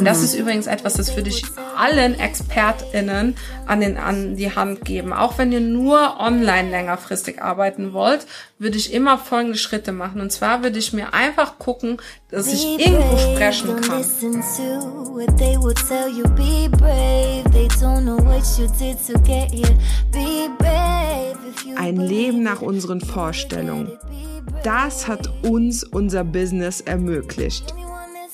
Das ist übrigens etwas, das würde ich allen ExpertInnen an, den, an die Hand geben. Auch wenn ihr nur online längerfristig arbeiten wollt, würde ich immer folgende Schritte machen. Und zwar würde ich mir einfach gucken, dass ich irgendwo sprechen kann. Ein Leben nach unseren Vorstellungen. Das hat uns unser Business ermöglicht.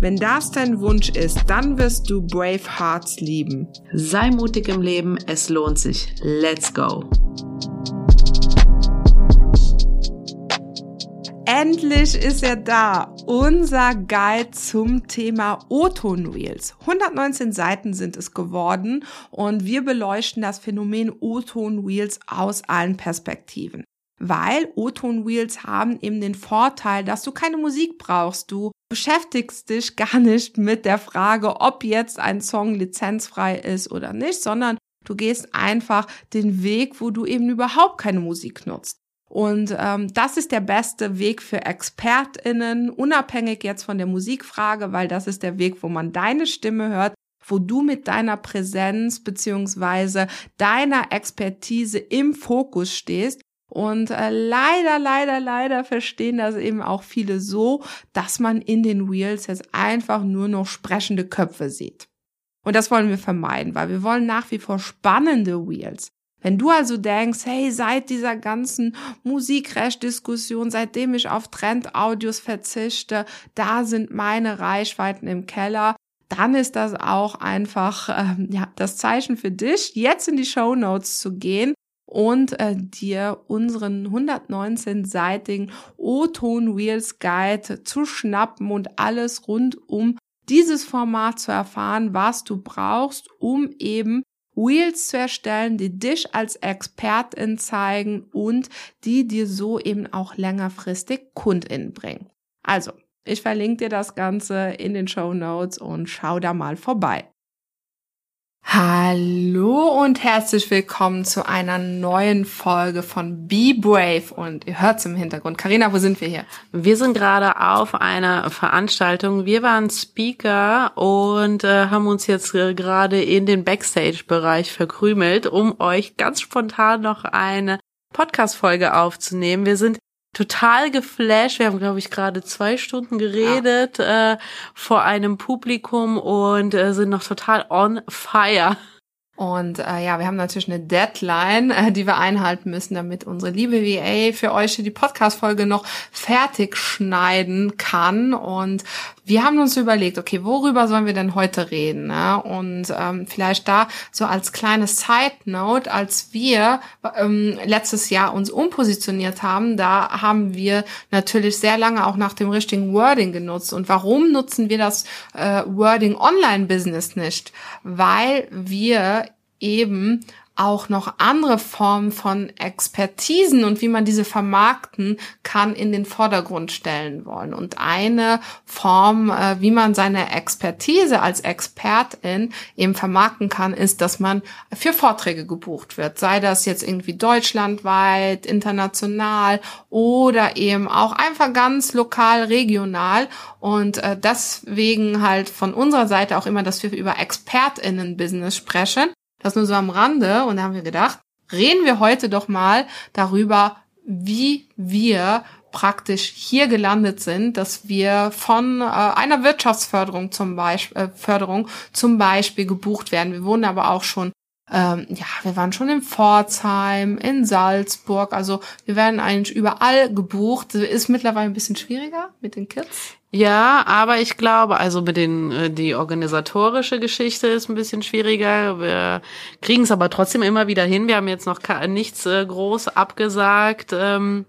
Wenn das dein Wunsch ist, dann wirst du Brave Hearts lieben. Sei mutig im Leben, es lohnt sich. Let's go! Endlich ist er da, unser Guide zum Thema O-Ton Reels. 119 Seiten sind es geworden und wir beleuchten das Phänomen O-Ton Reels aus allen Perspektiven. Weil O-Ton Reels haben eben den Vorteil, dass du keine Musik brauchst. Du beschäftigst dich gar nicht mit der Frage, ob jetzt ein Song lizenzfrei ist oder nicht, sondern du gehst einfach den Weg, wo du eben überhaupt keine Musik nutzt. Und ähm, das ist der beste Weg für ExpertInnen, unabhängig jetzt von der Musikfrage, weil das ist der Weg, wo man deine Stimme hört, wo du mit deiner Präsenz beziehungsweise deiner Expertise im Fokus stehst und äh, leider, leider, leider verstehen das eben auch viele so, dass man in den Reels jetzt einfach nur noch sprechende Köpfe sieht. Und das wollen wir vermeiden, weil wir wollen nach wie vor spannende Reels. Wenn du also denkst, hey, seit dieser ganzen Musikrecht-Diskussion, seitdem ich auf Trend-Audios verzichte, da sind meine Reichweiten im Keller, dann ist das auch einfach ähm, ja das Zeichen für dich, jetzt in die Show Notes zu gehen und äh, dir unseren 119-seitigen O-Ton Reels Guide zu schnappen und alles rund um dieses Format zu erfahren, was du brauchst, um eben Reels zu erstellen, die dich als Expertin zeigen und die dir so eben auch längerfristig KundInnen bringen. Also, ich verlinke dir das Ganze in den Show Notes und schau da mal vorbei. Hallo und herzlich willkommen zu einer neuen Folge von Be Brave und ihr hört's im Hintergrund. Karina, wo sind wir hier? Wir sind gerade auf einer Veranstaltung. Wir waren Speaker und äh, haben uns jetzt äh, gerade in den Backstage-Bereich verkrümelt, um euch ganz spontan noch eine Podcast-Folge aufzunehmen. Wir sind total geflasht. Wir haben, glaube ich, gerade zwei Stunden geredet ja. äh, vor einem Publikum und äh, sind noch total on fire. Und äh, ja, wir haben natürlich eine Deadline, äh, die wir einhalten müssen, damit unsere liebe VA für euch die Podcast-Folge noch fertig schneiden kann. Und wir haben uns überlegt, okay, worüber sollen wir denn heute reden? Ne? Und ähm, vielleicht da so als kleine Side Note, als wir ähm, letztes Jahr uns umpositioniert haben, da haben wir natürlich sehr lange auch nach dem richtigen Wording genutzt. Und warum nutzen wir das äh, Wording Online-Business nicht? Weil wir eben auch noch andere Formen von Expertisen und wie man diese vermarkten kann in den Vordergrund stellen wollen. Und eine Form, äh, wie man seine Expertise als Expertin eben vermarkten kann, ist, dass man für Vorträge gebucht wird. Sei das jetzt irgendwie deutschlandweit, international oder eben auch einfach ganz lokal, regional. Und äh, deswegen halt von unserer Seite auch immer, dass wir über ExpertInnen-Business sprechen das nur so am Rande. Und da haben wir gedacht, reden wir heute doch mal darüber, wie wir praktisch hier gelandet sind, dass wir von äh, einer Wirtschaftsförderung zum Beispiel äh, Förderung zum Beispiel gebucht werden. Wir wurden aber auch schon ähm, ja, wir waren schon in Pforzheim, in Salzburg, also wir werden eigentlich überall gebucht. Ist mittlerweile ein bisschen schwieriger mit den Kids. Ja, aber ich glaube, also mit den äh, die organisatorische Geschichte ist ein bisschen schwieriger. Wir kriegen es aber trotzdem immer wieder hin. Wir haben jetzt noch nichts äh, groß abgesagt. Ähm,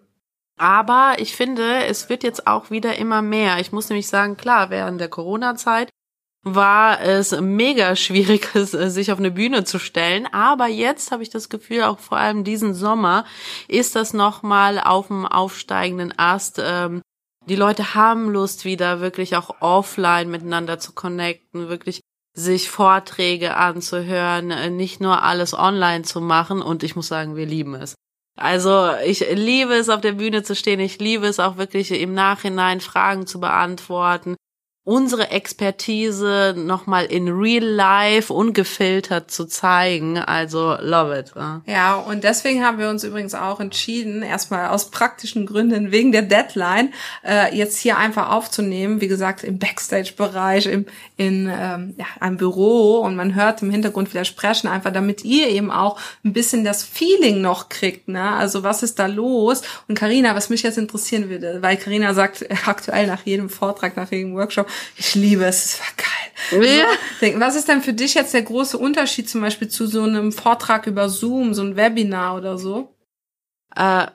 aber ich finde, es wird jetzt auch wieder immer mehr. Ich muss nämlich sagen, klar, während der Corona-Zeit war es mega schwierig, sich auf eine Bühne zu stellen. Aber jetzt habe ich das Gefühl, auch vor allem diesen Sommer ist das nochmal auf dem aufsteigenden Ast. Ähm, die Leute haben Lust, wieder wirklich auch offline miteinander zu connecten, wirklich sich Vorträge anzuhören, äh, nicht nur alles online zu machen. Und ich muss sagen, wir lieben es. Also ich liebe es, auf der Bühne zu stehen. Ich liebe es auch wirklich im Nachhinein Fragen zu beantworten unsere Expertise nochmal in real life ungefiltert zu zeigen. Also love it. Ja, und deswegen haben wir uns übrigens auch entschieden, erstmal aus praktischen Gründen wegen der Deadline, äh, jetzt hier einfach aufzunehmen. Wie gesagt, im Backstage-Bereich, im, in ähm, ja, einem Büro und man hört im Hintergrund wieder sprechen, einfach damit ihr eben auch ein bisschen das Feeling noch kriegt. Ne? Also was ist da los? Und Karina, was mich jetzt interessieren würde, weil Karina sagt aktuell nach jedem Vortrag, nach jedem Workshop, ich liebe es, es war geil. Ja. Also, was ist denn für dich jetzt der große Unterschied zum Beispiel zu so einem Vortrag über Zoom, so ein Webinar oder so? Äh,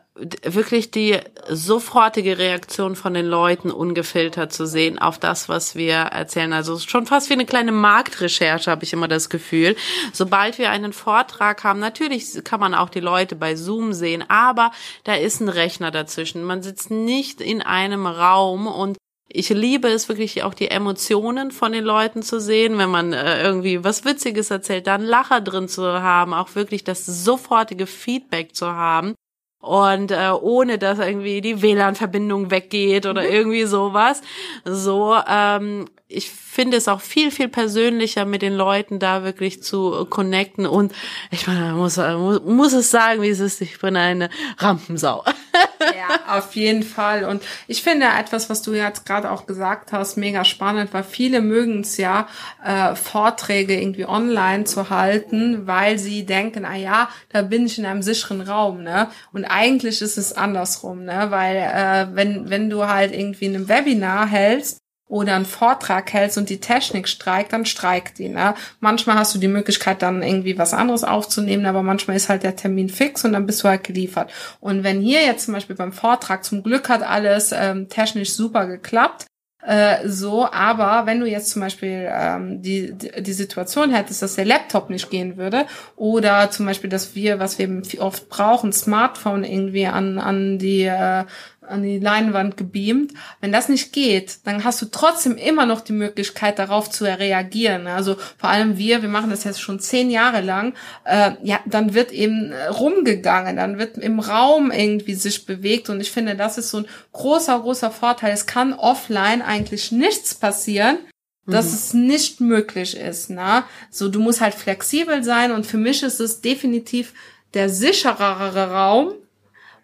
wirklich die sofortige Reaktion von den Leuten ungefiltert zu sehen auf das, was wir erzählen. Also schon fast wie eine kleine Marktrecherche, habe ich immer das Gefühl. Sobald wir einen Vortrag haben, natürlich kann man auch die Leute bei Zoom sehen, aber da ist ein Rechner dazwischen. Man sitzt nicht in einem Raum und ich liebe es wirklich auch die Emotionen von den Leuten zu sehen, wenn man äh, irgendwie was Witziges erzählt, da einen Lacher drin zu haben, auch wirklich das sofortige Feedback zu haben und äh, ohne dass irgendwie die WLAN-Verbindung weggeht oder mhm. irgendwie sowas. So, ähm, ich finde es auch viel, viel persönlicher, mit den Leuten da wirklich zu connecten. Und ich meine, muss, muss, muss es sagen, wie es ist, ich bin eine Rampensau. Ja, auf jeden Fall. Und ich finde etwas, was du jetzt gerade auch gesagt hast, mega spannend, weil viele mögen es ja, äh, Vorträge irgendwie online zu halten, weil sie denken, ah ja, da bin ich in einem sicheren Raum, ne? Und eigentlich ist es andersrum, ne? Weil äh, wenn, wenn du halt irgendwie in einem Webinar hältst, oder einen Vortrag hältst und die Technik streikt, dann streikt die. Ne? Manchmal hast du die Möglichkeit, dann irgendwie was anderes aufzunehmen, aber manchmal ist halt der Termin fix und dann bist du halt geliefert. Und wenn hier jetzt zum Beispiel beim Vortrag zum Glück hat alles ähm, technisch super geklappt, äh, so, aber wenn du jetzt zum Beispiel ähm, die, die Situation hättest, dass der Laptop nicht gehen würde oder zum Beispiel, dass wir, was wir oft brauchen, Smartphone irgendwie an, an die äh, an die Leinwand gebeamt. Wenn das nicht geht, dann hast du trotzdem immer noch die Möglichkeit, darauf zu reagieren. Also vor allem wir, wir machen das jetzt schon zehn Jahre lang. Äh, ja, dann wird eben rumgegangen, dann wird im Raum irgendwie sich bewegt und ich finde, das ist so ein großer, großer Vorteil. Es kann offline eigentlich nichts passieren, dass mhm. es nicht möglich ist. Ne? So, du musst halt flexibel sein und für mich ist es definitiv der sicherere Raum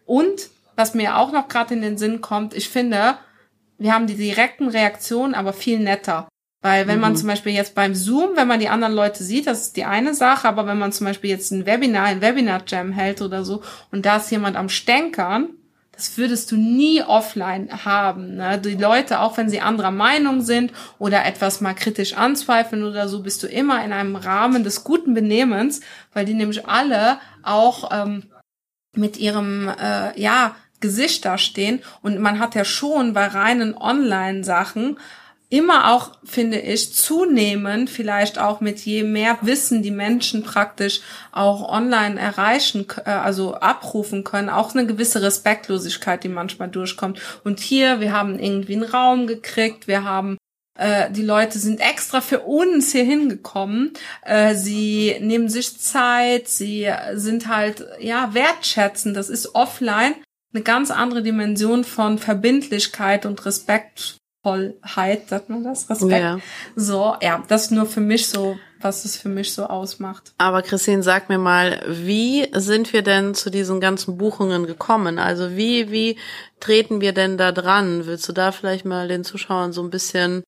und was mir auch noch gerade in den Sinn kommt, ich finde, wir haben die direkten Reaktionen, aber viel netter. Weil wenn mhm. man zum Beispiel jetzt beim Zoom, wenn man die anderen Leute sieht, das ist die eine Sache, aber wenn man zum Beispiel jetzt ein Webinar, ein Webinar-Jam hält oder so und da ist jemand am Stänkern, das würdest du nie offline haben. Ne? Die Leute, auch wenn sie anderer Meinung sind oder etwas mal kritisch anzweifeln oder so, bist du immer in einem Rahmen des guten Benehmens, weil die nämlich alle auch ähm, mit ihrem, äh, ja, Gesicht da stehen. Und man hat ja schon bei reinen Online-Sachen immer auch, finde ich, zunehmend, vielleicht auch mit je mehr Wissen die Menschen praktisch auch online erreichen, äh, also abrufen können, auch eine gewisse Respektlosigkeit, die manchmal durchkommt. Und hier, wir haben irgendwie einen Raum gekriegt, wir haben äh, die Leute sind extra für uns hier hingekommen. Äh, sie nehmen sich Zeit, sie sind halt, ja, wertschätzen. Das ist offline eine ganz andere Dimension von Verbindlichkeit und Respektvollheit, sagt man das? Respekt. Ja. So, ja, das ist nur für mich so, was es für mich so ausmacht. Aber Christine, sag mir mal, wie sind wir denn zu diesen ganzen Buchungen gekommen? Also wie, wie treten wir denn da dran? Willst du da vielleicht mal den Zuschauern so ein bisschen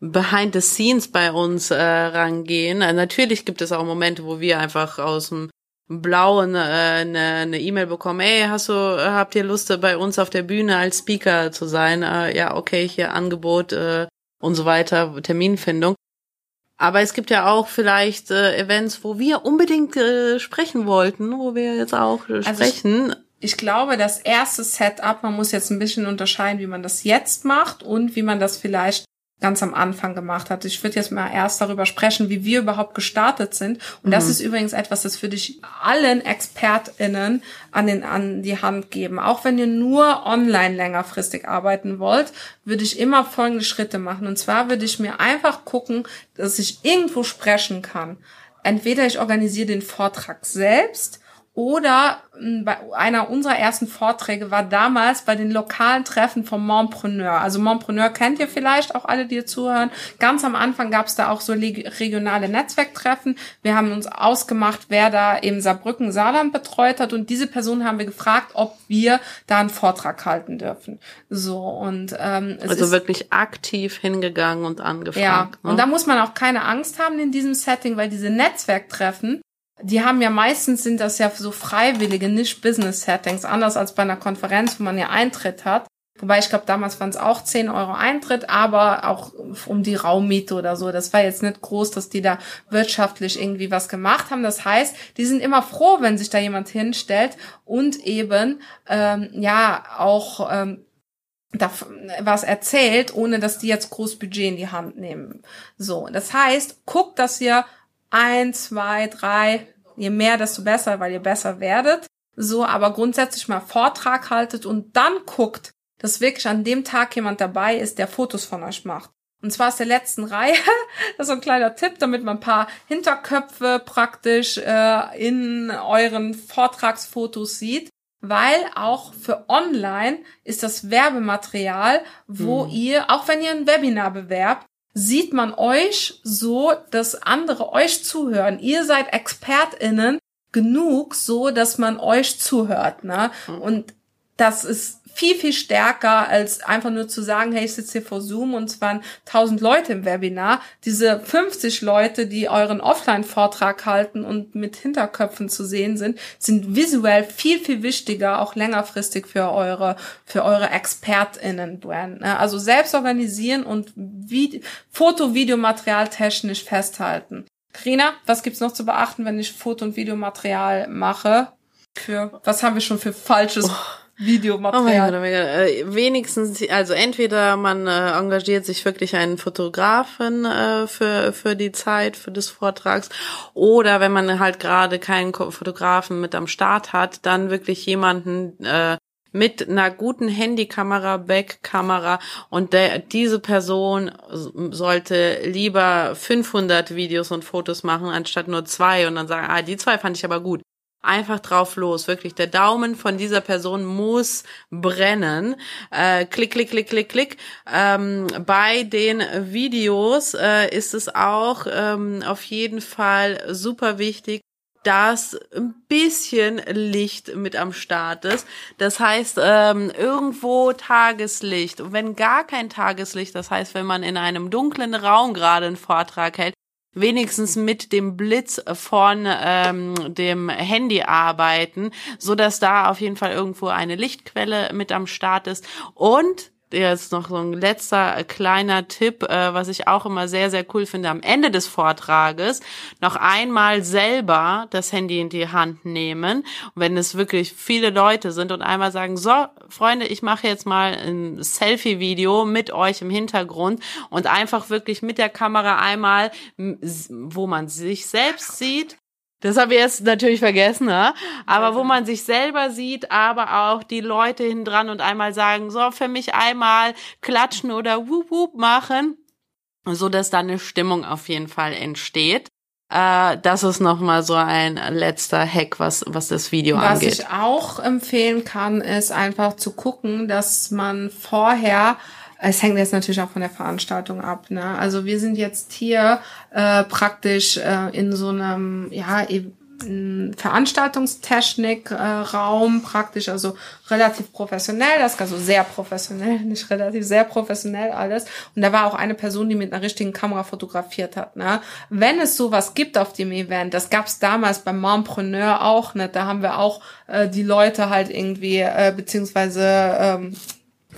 behind the scenes bei uns äh, rangehen. natürlich gibt es auch Momente, wo wir einfach aus dem Blauen äh, eine E-Mail bekommen, ey, hast du, habt ihr Lust, bei uns auf der Bühne als Speaker zu sein? Äh, ja, okay, hier Angebot äh, und so weiter, Terminfindung. Aber es gibt ja auch vielleicht äh, Events, wo wir unbedingt äh, sprechen wollten, wo wir jetzt auch äh, sprechen. Also ich, ich glaube, das erste Setup, man muss jetzt ein bisschen unterscheiden, wie man das jetzt macht und wie man das vielleicht ganz am Anfang gemacht hat. Ich würde jetzt mal erst darüber sprechen, wie wir überhaupt gestartet sind. Und mhm. das ist übrigens etwas, das würde ich allen ExpertInnen an, den, an die Hand geben. Auch wenn ihr nur online längerfristig arbeiten wollt, würde ich immer folgende Schritte machen. Und zwar würde ich mir einfach gucken, dass ich irgendwo sprechen kann. Entweder ich organisiere den Vortrag selbst oder hm, bei einer unserer ersten Vorträge war damals bei den lokalen Treffen vom Montpreneur. Also Montpreneur kennt ihr vielleicht auch alle, die ihr zuhören. Ganz am Anfang gab es da auch so regionale Netzwerktreffen. Wir haben uns ausgemacht, wer da eben Saarbrücken, Saarland betreut hat. Und diese Person haben wir gefragt, ob wir da einen Vortrag halten dürfen. So und ähm, es also wirklich aktiv hingegangen und angefragt. Ja, ne? und da muss man auch keine Angst haben in diesem Setting, weil diese Netzwerktreffen die haben ja meistens sind das ja so freiwillige, nicht Business-Settings, anders als bei einer Konferenz, wo man ja Eintritt hat. Wobei ich glaube, damals waren es auch 10 Euro Eintritt, aber auch um die Raummiete oder so. Das war jetzt nicht groß, dass die da wirtschaftlich irgendwie was gemacht haben. Das heißt, die sind immer froh, wenn sich da jemand hinstellt und eben ähm, ja auch ähm, da was erzählt, ohne dass die jetzt groß Budget in die Hand nehmen. So, das heißt, guckt, dass ihr ein, zwei, drei, je mehr, desto besser, weil ihr besser werdet. So, aber grundsätzlich mal Vortrag haltet und dann guckt, dass wirklich an dem Tag jemand dabei ist, der Fotos von euch macht. Und zwar aus der letzten Reihe. Das ist so ein kleiner Tipp, damit man ein paar Hinterköpfe praktisch äh, in euren Vortragsfotos sieht. Weil auch für online ist das Werbematerial, wo hm. ihr, auch wenn ihr ein Webinar bewerbt, sieht man euch so, dass andere euch zuhören. Ihr seid ExpertInnen genug, so dass man euch zuhört. Ne? Mhm. Und das ist viel, viel stärker, als einfach nur zu sagen, hey, ich sitze hier vor Zoom und es waren 1000 Leute im Webinar. Diese 50 Leute, die euren Offline-Vortrag halten und mit Hinterköpfen zu sehen sind, sind visuell viel, viel wichtiger, auch längerfristig für eure, für eure ExpertInnen-Brand. Ne? Also selbst organisieren und Foto, Videomaterial technisch festhalten. Rina, was gibt's noch zu beachten, wenn ich Foto- und Videomaterial mache? Für, was haben wir schon für falsches oh Videomaterial. Oh mein Gott, oh mein Gott. Äh, wenigstens, also entweder man äh, engagiert sich wirklich einen Fotografen äh, für, für die Zeit, für des Vortrags, oder wenn man halt gerade keinen Fotografen mit am Start hat, dann wirklich jemanden äh, mit einer guten Handykamera, Backkamera und der, diese Person sollte lieber 500 Videos und Fotos machen anstatt nur zwei und dann sagen, ah, die zwei fand ich aber gut einfach drauf los. Wirklich, der Daumen von dieser Person muss brennen. Äh, klick, klick, klick, klick, klick. Ähm, bei den Videos äh, ist es auch ähm, auf jeden Fall super wichtig, dass ein bisschen Licht mit am Start ist. Das heißt, ähm, irgendwo Tageslicht. Und wenn gar kein Tageslicht, das heißt, wenn man in einem dunklen Raum gerade einen Vortrag hält, wenigstens mit dem Blitz von ähm, dem Handy arbeiten, so dass da auf jeden Fall irgendwo eine Lichtquelle mit am Start ist. Und jetzt noch so ein letzter äh, kleiner Tipp, äh, was ich auch immer sehr, sehr cool finde, am Ende des Vortrages. Noch einmal selber das Handy in die Hand nehmen, wenn es wirklich viele Leute sind und einmal sagen, so, Freunde, ich mache jetzt mal ein Selfie-Video mit euch im Hintergrund und einfach wirklich mit der Kamera einmal, wo man sich selbst sieht, das habe ich jetzt natürlich vergessen, ne? aber wo man sich selber sieht, aber auch die Leute hin dran und einmal sagen, so für mich einmal klatschen oder wup wup machen, so dass da eine Stimmung auf jeden Fall entsteht. Äh, das ist nochmal so ein letzter Hack, was, was das Video was angeht. Was ich auch empfehlen kann, ist einfach zu gucken, dass man vorher es hängt jetzt natürlich auch von der Veranstaltung ab. Ne? Also wir sind jetzt hier äh, praktisch äh, in so einem, ja, eben Veranstaltungstechnik-Raum äh, praktisch, also relativ professionell, das also sehr professionell, nicht relativ, sehr professionell alles. Und da war auch eine Person, die mit einer richtigen Kamera fotografiert hat. Ne? Wenn es sowas gibt auf dem Event, das gab es damals beim Mompreneur auch, ne? da haben wir auch äh, die Leute halt irgendwie, äh, beziehungsweise ähm,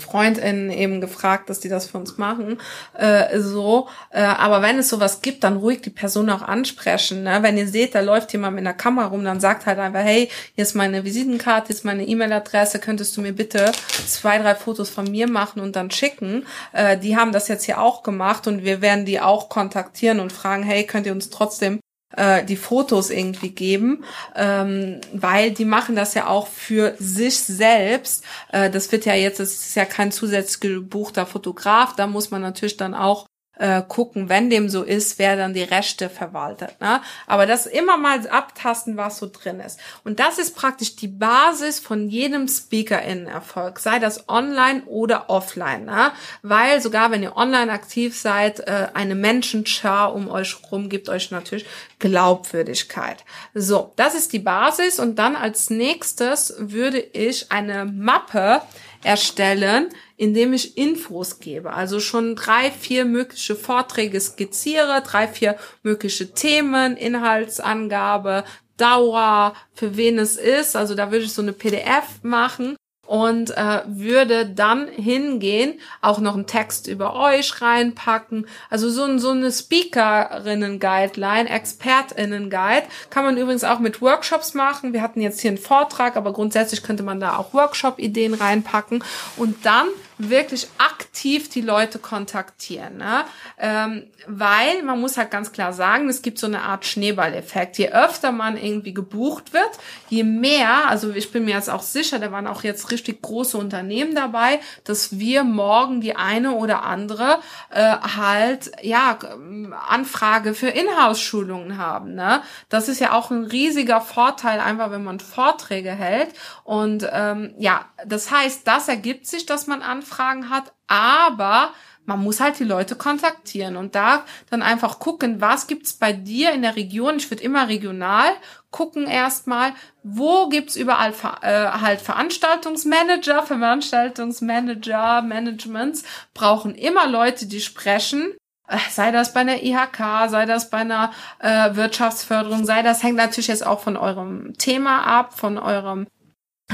FreundInnen eben gefragt, dass die das für uns machen. Äh, so, äh, aber wenn es sowas gibt, dann ruhig die Person auch ansprechen. Ne? Wenn ihr seht, da läuft jemand mit einer Kamera rum, dann sagt halt einfach, hey, hier ist meine Visitenkarte, hier ist meine E-Mail-Adresse, könntest du mir bitte zwei, drei Fotos von mir machen und dann schicken. Äh, die haben das jetzt hier auch gemacht und wir werden die auch kontaktieren und fragen, hey, könnt ihr uns trotzdem äh, die Fotos irgendwie geben, ähm, weil die machen das ja auch für sich selbst. Äh, das wird ja jetzt, es ist ja kein zusätzlich gebuchter Fotograf, da muss man natürlich dann auch äh, gucken, wenn dem so ist, wer dann die Rechte verwaltet. Ne? Aber das immer mal abtasten, was so drin ist. Und das ist praktisch die Basis von jedem Speaker-Erfolg, sei das online oder offline. Ne? Weil sogar wenn ihr online aktiv seid, äh, eine Menschenschar um euch rum gibt euch natürlich Glaubwürdigkeit. So, das ist die Basis. Und dann als nächstes würde ich eine Mappe erstellen, indem ich Infos gebe. Also schon drei, vier mögliche Vorträge skizziere, drei, vier mögliche Themen, Inhaltsangabe, Dauer, für wen es ist. Also da würde ich so eine PDF machen und äh, würde dann hingehen, auch noch einen Text über euch reinpacken. Also so, so eine Speakerinnen-Guideline, Expertinnen-Guide kann man übrigens auch mit Workshops machen. Wir hatten jetzt hier einen Vortrag, aber grundsätzlich könnte man da auch Workshop-Ideen reinpacken und dann wirklich aktiv die Leute kontaktieren. Ne? Ähm, weil man muss halt ganz klar sagen, es gibt so eine Art Schneeballeffekt. Je öfter man irgendwie gebucht wird, je mehr, also ich bin mir jetzt auch sicher, da waren auch jetzt richtig große Unternehmen dabei, dass wir morgen die eine oder andere äh, halt ja Anfrage für Inhouse-Schulungen haben. Ne? Das ist ja auch ein riesiger Vorteil, einfach wenn man Vorträge hält. Und ähm, ja, das heißt, das ergibt sich, dass man Anfragen hat, aber man muss halt die Leute kontaktieren und da dann einfach gucken, was gibt's bei dir in der Region. Ich würde immer regional gucken erstmal, wo gibt's überall äh, halt Veranstaltungsmanager, Veranstaltungsmanager, Managements brauchen immer Leute, die sprechen. Äh, sei das bei einer IHK, sei das bei einer äh, Wirtschaftsförderung, sei das hängt natürlich jetzt auch von eurem Thema ab, von eurem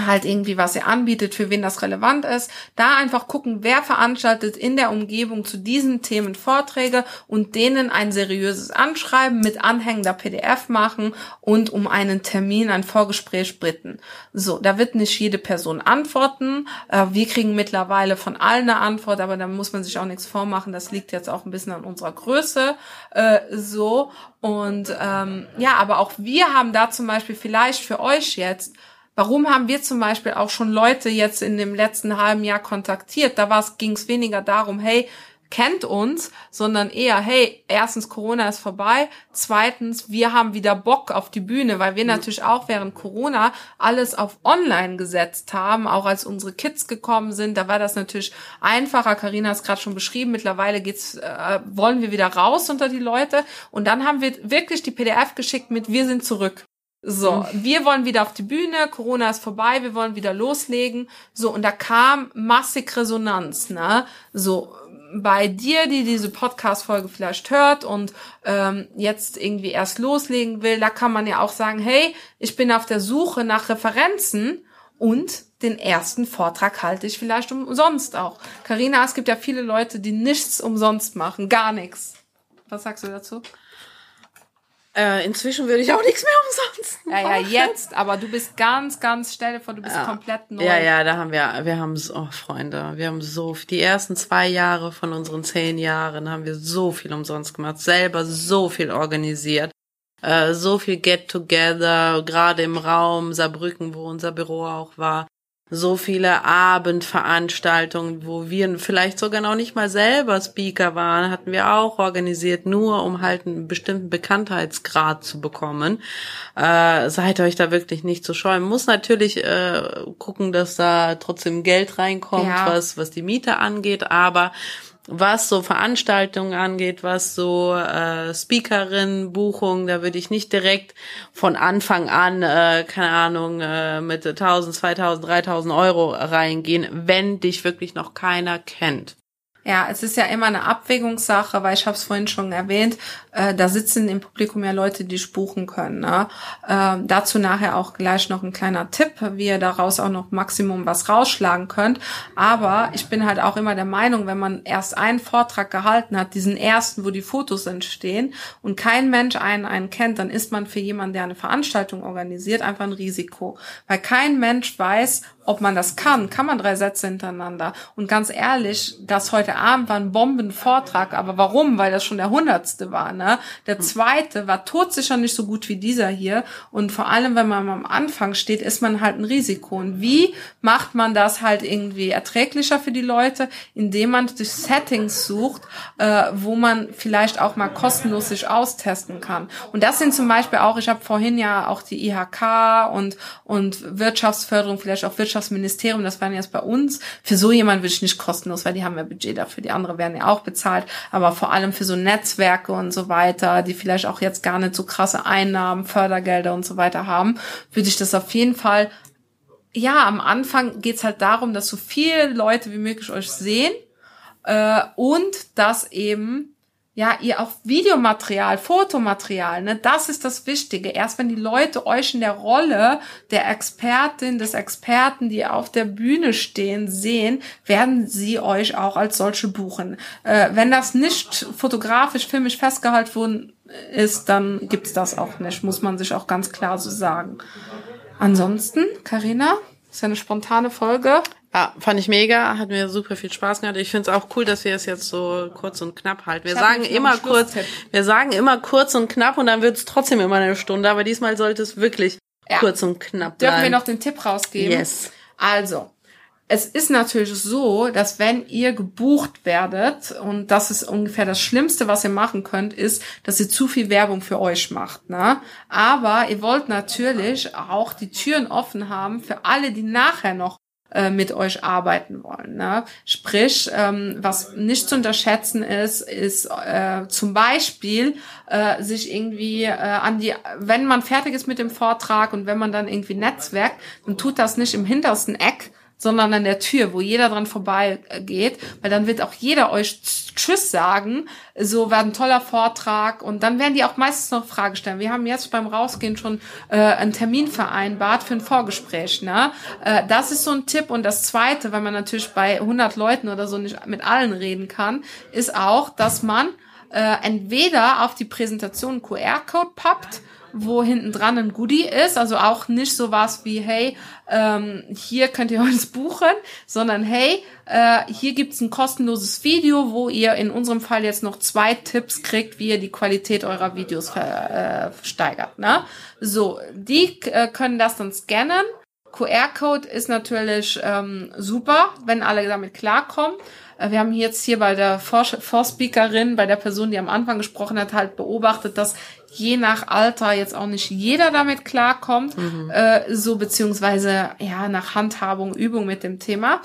halt irgendwie, was ihr anbietet, für wen das relevant ist. Da einfach gucken, wer veranstaltet in der Umgebung zu diesen Themen Vorträge und denen ein seriöses Anschreiben mit anhängender PDF machen und um einen Termin, ein Vorgespräch bitten. So, da wird nicht jede Person antworten. Äh, wir kriegen mittlerweile von allen eine Antwort, aber da muss man sich auch nichts vormachen. Das liegt jetzt auch ein bisschen an unserer Größe. Äh, so. Und ähm, ja, aber auch wir haben da zum Beispiel vielleicht für euch jetzt Warum haben wir zum Beispiel auch schon Leute jetzt in dem letzten halben Jahr kontaktiert? Da ging es weniger darum, hey, kennt uns, sondern eher, hey, erstens, Corona ist vorbei, zweitens, wir haben wieder Bock auf die Bühne, weil wir mhm. natürlich auch während Corona alles auf Online gesetzt haben, auch als unsere Kids gekommen sind, da war das natürlich einfacher, Karina hat es gerade schon beschrieben, mittlerweile geht's, äh, wollen wir wieder raus unter die Leute und dann haben wir wirklich die PDF geschickt mit, wir sind zurück. So, mhm. wir wollen wieder auf die Bühne, Corona ist vorbei, wir wollen wieder loslegen. So, und da kam massig Resonanz, ne? So, bei dir, die diese Podcast-Folge vielleicht hört und ähm, jetzt irgendwie erst loslegen will, da kann man ja auch sagen, hey, ich bin auf der Suche nach Referenzen und den ersten Vortrag halte ich vielleicht umsonst auch. Karina, es gibt ja viele Leute, die nichts umsonst machen, gar nichts. Was sagst du dazu? Äh, inzwischen würde ich auch nichts mehr umsonst machen. Ja, ja, jetzt, aber du bist ganz, ganz, stell dir vor, du bist ja. komplett neu. Ja, ja, da haben wir, wir haben so, oh, Freunde, wir haben so, die ersten zwei Jahre von unseren zehn Jahren haben wir so viel umsonst gemacht, selber so viel organisiert. Äh, so viel Get-Together, gerade im Raum Saarbrücken, wo unser Büro auch war so viele Abendveranstaltungen, wo wir vielleicht sogar noch nicht mal selber Speaker waren, hatten wir auch organisiert, nur um halt einen bestimmten Bekanntheitsgrad zu bekommen. Äh, seid euch da wirklich nicht zu scheuen. Muss natürlich äh, gucken, dass da trotzdem Geld reinkommt, ja. was, was die Miete angeht, aber was so Veranstaltungen angeht, was so äh, Speakerin, Buchung, da würde ich nicht direkt von Anfang an, äh, keine Ahnung, äh, mit 1000, 2000, 3000 Euro reingehen, wenn dich wirklich noch keiner kennt. Ja, es ist ja immer eine Abwägungssache, weil ich habe es vorhin schon erwähnt, äh, da sitzen im Publikum ja Leute, die spuchen können. Ne? Äh, dazu nachher auch gleich noch ein kleiner Tipp, wie ihr daraus auch noch Maximum was rausschlagen könnt. Aber ich bin halt auch immer der Meinung, wenn man erst einen Vortrag gehalten hat, diesen ersten, wo die Fotos entstehen und kein Mensch einen, einen kennt, dann ist man für jemanden, der eine Veranstaltung organisiert, einfach ein Risiko. Weil kein Mensch weiß, ob man das kann. Kann man drei Sätze hintereinander? Und ganz ehrlich, das heute Abend war ein Bombenvortrag. Aber warum? Weil das schon der hundertste war. Ne? Der zweite war todsicher nicht so gut wie dieser hier. Und vor allem, wenn man am Anfang steht, ist man halt ein Risiko. Und wie macht man das halt irgendwie erträglicher für die Leute? Indem man durch Settings sucht, äh, wo man vielleicht auch mal kostenlos sich austesten kann. Und das sind zum Beispiel auch, ich habe vorhin ja auch die IHK und, und Wirtschaftsförderung, vielleicht auch Wirtschaftsförderung Wirtschaftsministerium, das waren jetzt bei uns. Für so jemand würde ich nicht kostenlos, weil die haben ja Budget dafür. Die anderen werden ja auch bezahlt. Aber vor allem für so Netzwerke und so weiter, die vielleicht auch jetzt gar nicht so krasse Einnahmen, Fördergelder und so weiter haben, würde ich das auf jeden Fall ja, am Anfang geht's halt darum, dass so viele Leute wie möglich euch sehen äh, und dass eben ja, ihr auch Videomaterial, Fotomaterial, ne, das ist das Wichtige. Erst wenn die Leute euch in der Rolle der Expertin, des Experten, die auf der Bühne stehen, sehen, werden sie euch auch als solche buchen. Äh, wenn das nicht fotografisch, filmisch festgehalten worden ist, dann gibt's das auch nicht, muss man sich auch ganz klar so sagen. Ansonsten, Karina, ist ja eine spontane Folge. Ja, fand ich mega, hat mir super viel Spaß gemacht. Ich finde es auch cool, dass wir es jetzt so kurz und knapp halten. Wir sagen immer kurz, wir sagen immer kurz und knapp und dann wird es trotzdem immer eine Stunde, aber diesmal sollte es wirklich ja. kurz und knapp bleiben. Dürfen wir noch den Tipp rausgeben? Yes. Also, es ist natürlich so, dass wenn ihr gebucht werdet, und das ist ungefähr das Schlimmste, was ihr machen könnt, ist, dass ihr zu viel Werbung für euch macht. Ne? Aber ihr wollt natürlich auch die Türen offen haben für alle, die nachher noch äh, mit euch arbeiten wollen. Ne? Sprich, ähm, was nicht zu unterschätzen ist, ist äh, zum Beispiel äh, sich irgendwie äh, an die, wenn man fertig ist mit dem Vortrag und wenn man dann irgendwie netzwerkt, dann tut das nicht im hintersten Eck, sondern an der Tür, wo jeder dran vorbeigeht, weil dann wird auch jeder euch Tschüss sagen, so war ein toller Vortrag und dann werden die auch meistens noch Fragen stellen. Wir haben jetzt beim Rausgehen schon äh, einen Termin vereinbart für ein Vorgespräch. Ne? Äh, das ist so ein Tipp und das Zweite, weil man natürlich bei 100 Leuten oder so nicht mit allen reden kann, ist auch, dass man äh, entweder auf die Präsentation QR-Code pappt, wo hinten dran ein Goodie ist, also auch nicht so was wie, hey, ähm, hier könnt ihr uns buchen, sondern hey, äh, hier gibt's ein kostenloses Video, wo ihr in unserem Fall jetzt noch zwei Tipps kriegt, wie ihr die Qualität eurer Videos ver, äh, steigert. Ne? So, die äh, können das dann scannen. QR-Code ist natürlich ähm, super, wenn alle damit klarkommen. Äh, wir haben jetzt hier bei der Vorspeakerin, bei der Person, die am Anfang gesprochen hat, halt beobachtet, dass je nach Alter jetzt auch nicht jeder damit klarkommt, mhm. äh, so beziehungsweise ja nach Handhabung, Übung mit dem Thema.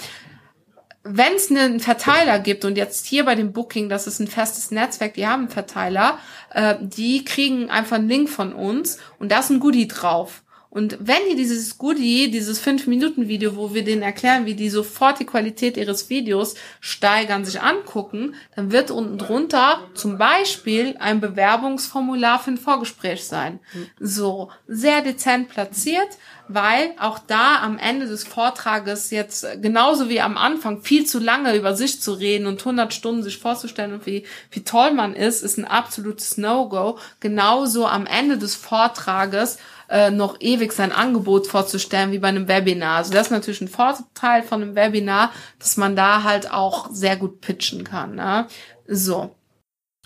Wenn es einen Verteiler gibt und jetzt hier bei dem Booking, das ist ein festes Netzwerk, die haben einen Verteiler, äh, die kriegen einfach einen Link von uns und da ist ein Goodie drauf. Und wenn die dieses Goodie, dieses 5-Minuten-Video, wo wir denen erklären, wie die sofort die Qualität ihres Videos steigern, sich angucken, dann wird unten drunter zum Beispiel ein Bewerbungsformular für ein Vorgespräch sein. So, sehr dezent platziert, weil auch da am Ende des Vortrages jetzt genauso wie am Anfang viel zu lange über sich zu reden und 100 Stunden sich vorzustellen und wie, wie toll man ist, ist ein absolutes No-Go. Genauso am Ende des Vortrages äh, noch ewig sein Angebot vorzustellen wie bei einem Webinar. Also das ist natürlich ein Vorteil von einem Webinar, dass man da halt auch sehr gut pitchen kann. Ne? So.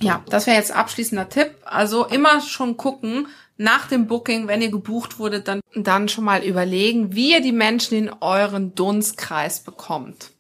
Ja, das wäre jetzt abschließender Tipp. Also immer schon gucken, nach dem Booking, wenn ihr gebucht wurdet, dann, dann schon mal überlegen, wie ihr die Menschen in euren Dunstkreis bekommt.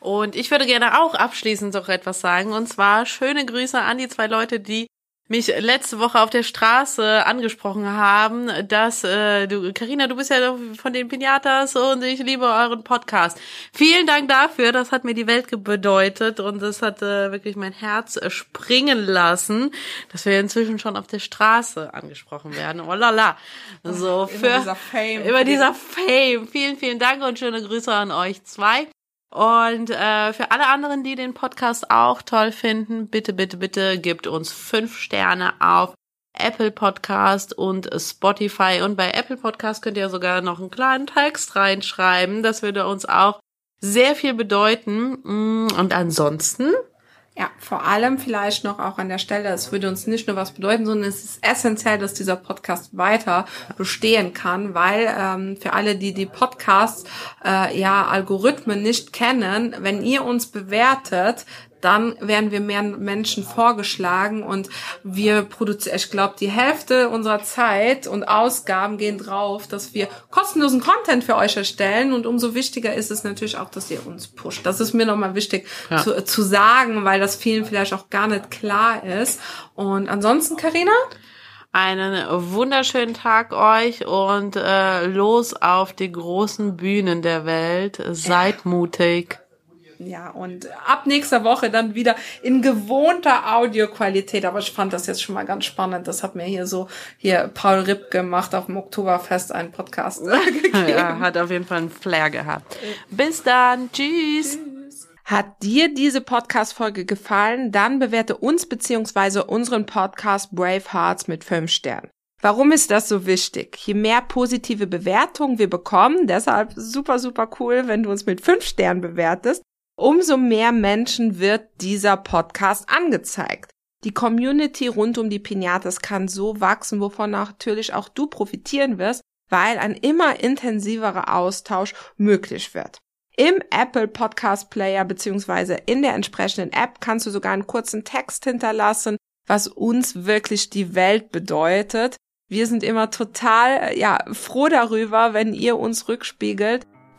Und ich würde gerne auch abschließend noch etwas sagen. Und zwar schöne Grüße an die zwei Leute, die mich letzte Woche auf der Straße angesprochen haben, dass äh, du, Karina, du bist ja von den Pinatas und ich liebe euren Podcast. Vielen Dank dafür, das hat mir die Welt bedeutet und das hat äh, wirklich mein Herz springen lassen, dass wir inzwischen schon auf der Straße angesprochen werden. Oh la la. So für über dieser Fame. Über dieser Fame. Vielen, vielen Dank und schöne Grüße an euch zwei. Und äh, für alle anderen, die den Podcast auch toll finden, bitte, bitte, bitte gebt uns fünf Sterne auf Apple Podcast und Spotify. Und bei Apple Podcast könnt ihr sogar noch einen kleinen Text reinschreiben. Das würde uns auch sehr viel bedeuten. Mm, und ansonsten ja, vor allem vielleicht noch auch an der Stelle, es würde uns nicht nur was bedeuten, sondern es ist essentiell, dass dieser Podcast weiter bestehen kann, weil ähm, für alle, die die Podcasts, äh, ja, Algorithmen nicht kennen, wenn ihr uns bewertet, dann werden wir mehr Menschen vorgeschlagen und wir produzieren, ich glaube, die Hälfte unserer Zeit und Ausgaben gehen drauf, dass wir kostenlosen Content für euch erstellen und umso wichtiger ist es natürlich auch, dass ihr uns pusht. Das ist mir nochmal wichtig ja. zu, zu sagen, weil das vielen vielleicht auch gar nicht klar ist. Und ansonsten, Karina? einen wunderschönen Tag euch und äh, los auf die großen Bühnen der Welt. Seid mutig. Ja, und ab nächster Woche dann wieder in gewohnter Audioqualität. Aber ich fand das jetzt schon mal ganz spannend. Das hat mir hier so hier Paul Ripp gemacht auf dem Oktoberfest einen Podcast gegeben. Ja, hat auf jeden Fall einen Flair gehabt. Bis dann. Tschüss. Tschüss. Hat dir diese Podcast-Folge gefallen? Dann bewerte uns beziehungsweise unseren Podcast Brave Hearts mit fünf Sternen. Warum ist das so wichtig? Je mehr positive Bewertungen wir bekommen, deshalb super, super cool, wenn du uns mit fünf Sternen bewertest, umso mehr Menschen wird dieser Podcast angezeigt. Die Community rund um die Pinatas kann so wachsen, wovon natürlich auch du profitieren wirst, weil ein immer intensiverer Austausch möglich wird. Im Apple Podcast Player beziehungsweise in der entsprechenden App kannst du sogar einen kurzen Text hinterlassen, was uns wirklich die Welt bedeutet. Wir sind immer total ja froh darüber, wenn ihr uns rückspiegelt,